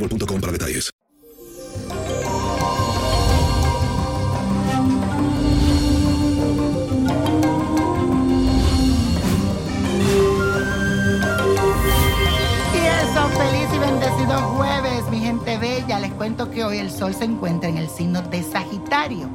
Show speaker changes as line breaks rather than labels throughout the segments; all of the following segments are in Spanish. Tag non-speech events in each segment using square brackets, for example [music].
boostmobile.com para detalles.
Jueves, mi gente bella. Les cuento que hoy el sol se encuentra en el signo de Sagitario.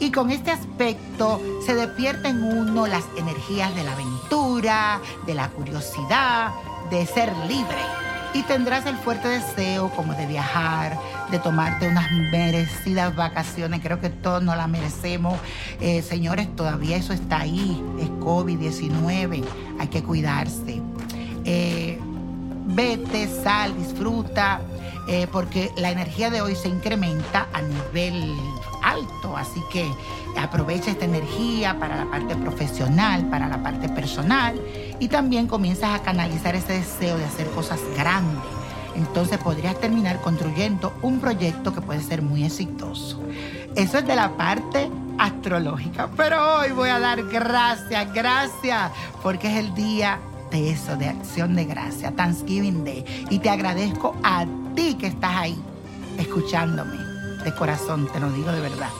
Y con este aspecto se despierta en uno las energías de la aventura, de la curiosidad, de ser libre. Y tendrás el fuerte deseo como de viajar, de tomarte unas merecidas vacaciones. Creo que todos nos las merecemos. Eh, señores, todavía eso está ahí. Es COVID-19. Hay que cuidarse. Eh, vete, sal, disfruta, eh, porque la energía de hoy se incrementa a nivel alto, así que aprovecha esta energía para la parte profesional, para la parte personal y también comienzas a canalizar ese deseo de hacer cosas grandes. Entonces podrías terminar construyendo un proyecto que puede ser muy exitoso. Eso es de la parte astrológica, pero hoy voy a dar gracias, gracias, porque es el día de eso, de acción de gracia, Thanksgiving Day. Y te agradezco a ti que estás ahí, escuchándome, de corazón, te lo digo de verdad.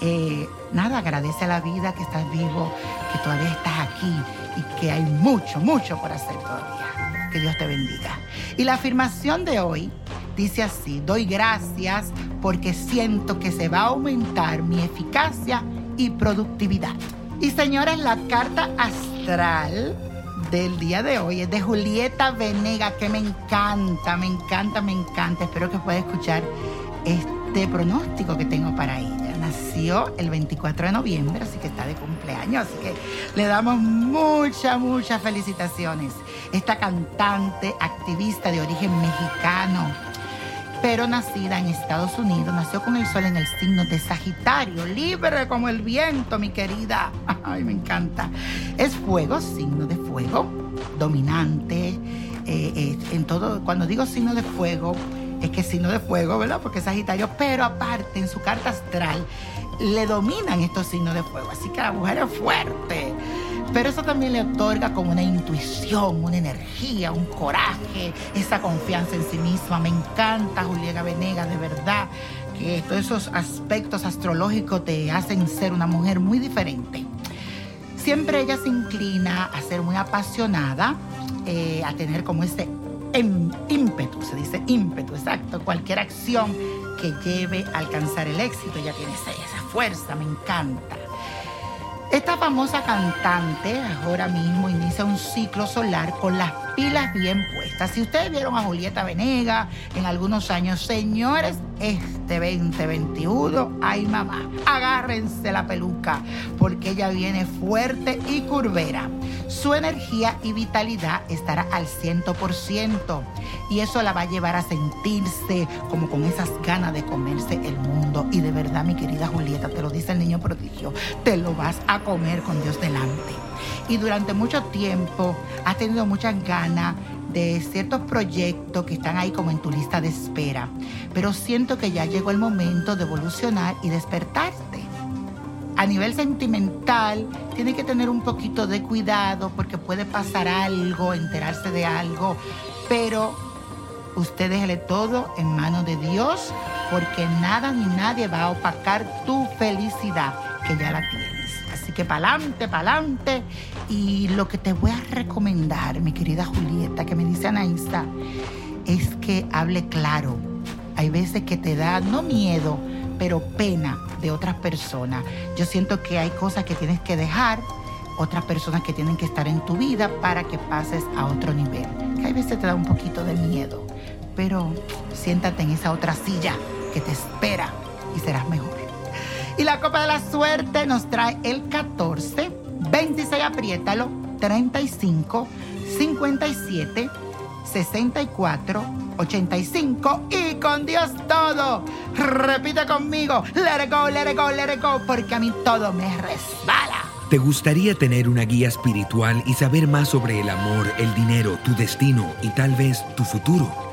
Eh, nada, agradece a la vida que estás vivo, que todavía estás aquí y que hay mucho, mucho por hacer todavía. Que Dios te bendiga. Y la afirmación de hoy dice así, doy gracias porque siento que se va a aumentar mi eficacia y productividad. Y señores, la carta astral del día de hoy es de Julieta Venega, que me encanta, me encanta, me encanta. Espero que pueda escuchar este pronóstico que tengo para ella. Nació el 24 de noviembre, así que está de cumpleaños, así que le damos muchas, muchas felicitaciones. Esta cantante, activista de origen mexicano, pero nacida en Estados Unidos, nació con el sol en el signo de Sagitario, libre como el viento, mi querida. [laughs] Ay, me encanta. Es fuego, signo de fuego, dominante. eh, eh, en todo, cuando digo signo de fuego, es que es signo de fuego, ¿verdad? Porque es Sagitario, pero aparte en su carta astral le dominan estos signos de fuego. Así que la mujer es fuerte. Pero eso también le otorga como una intuición, una energía, un coraje, esa confianza en sí misma. Me encanta Julieta Venegas, de verdad, que todos esos aspectos astrológicos te hacen ser una mujer muy diferente. Siempre ella se inclina a ser muy apasionada, eh, a tener como ese ímpetu, se dice ímpetu, exacto, cualquier acción que lleve a alcanzar el éxito, ella tiene esa fuerza, me encanta. Esta famosa cantante ahora mismo inicia un ciclo solar con las pilas bien puestas. Si ustedes vieron a Julieta Venega en algunos años, señores, este 2021, ay mamá, agárrense la peluca, porque ella viene fuerte y curvera. Su energía y vitalidad estará al 100% y eso la va a llevar a sentirse como con esas ganas de comerse el mundo. Y de verdad, mi querida Julieta, te lo dice el niño prodigio, te lo vas a comer con Dios delante. Y durante mucho tiempo has tenido muchas ganas de ciertos proyectos que están ahí como en tu lista de espera. Pero siento que ya llegó el momento de evolucionar y despertarte. A nivel sentimental, tiene que tener un poquito de cuidado porque puede pasar algo, enterarse de algo, pero usted déjele todo en manos de Dios porque nada ni nadie va a opacar tu felicidad que ya la tienes. Así que pa'lante, pa'lante. Y lo que te voy a recomendar, mi querida Julieta, que me dice Anaísa, es que hable claro. Hay veces que te da, no miedo, pero pena de otras personas. Yo siento que hay cosas que tienes que dejar, otras personas que tienen que estar en tu vida para que pases a otro nivel. Que hay veces te da un poquito de miedo, pero siéntate en esa otra silla que te espera y serás mejor. Y la copa de la suerte nos trae el 14, 26, apriétalo, 35, 57, 64, 85 y con Dios todo. Repite conmigo, let it go, let it go, let it go, porque a mí todo me resbala.
¿Te gustaría tener una guía espiritual y saber más sobre el amor, el dinero, tu destino y tal vez tu futuro?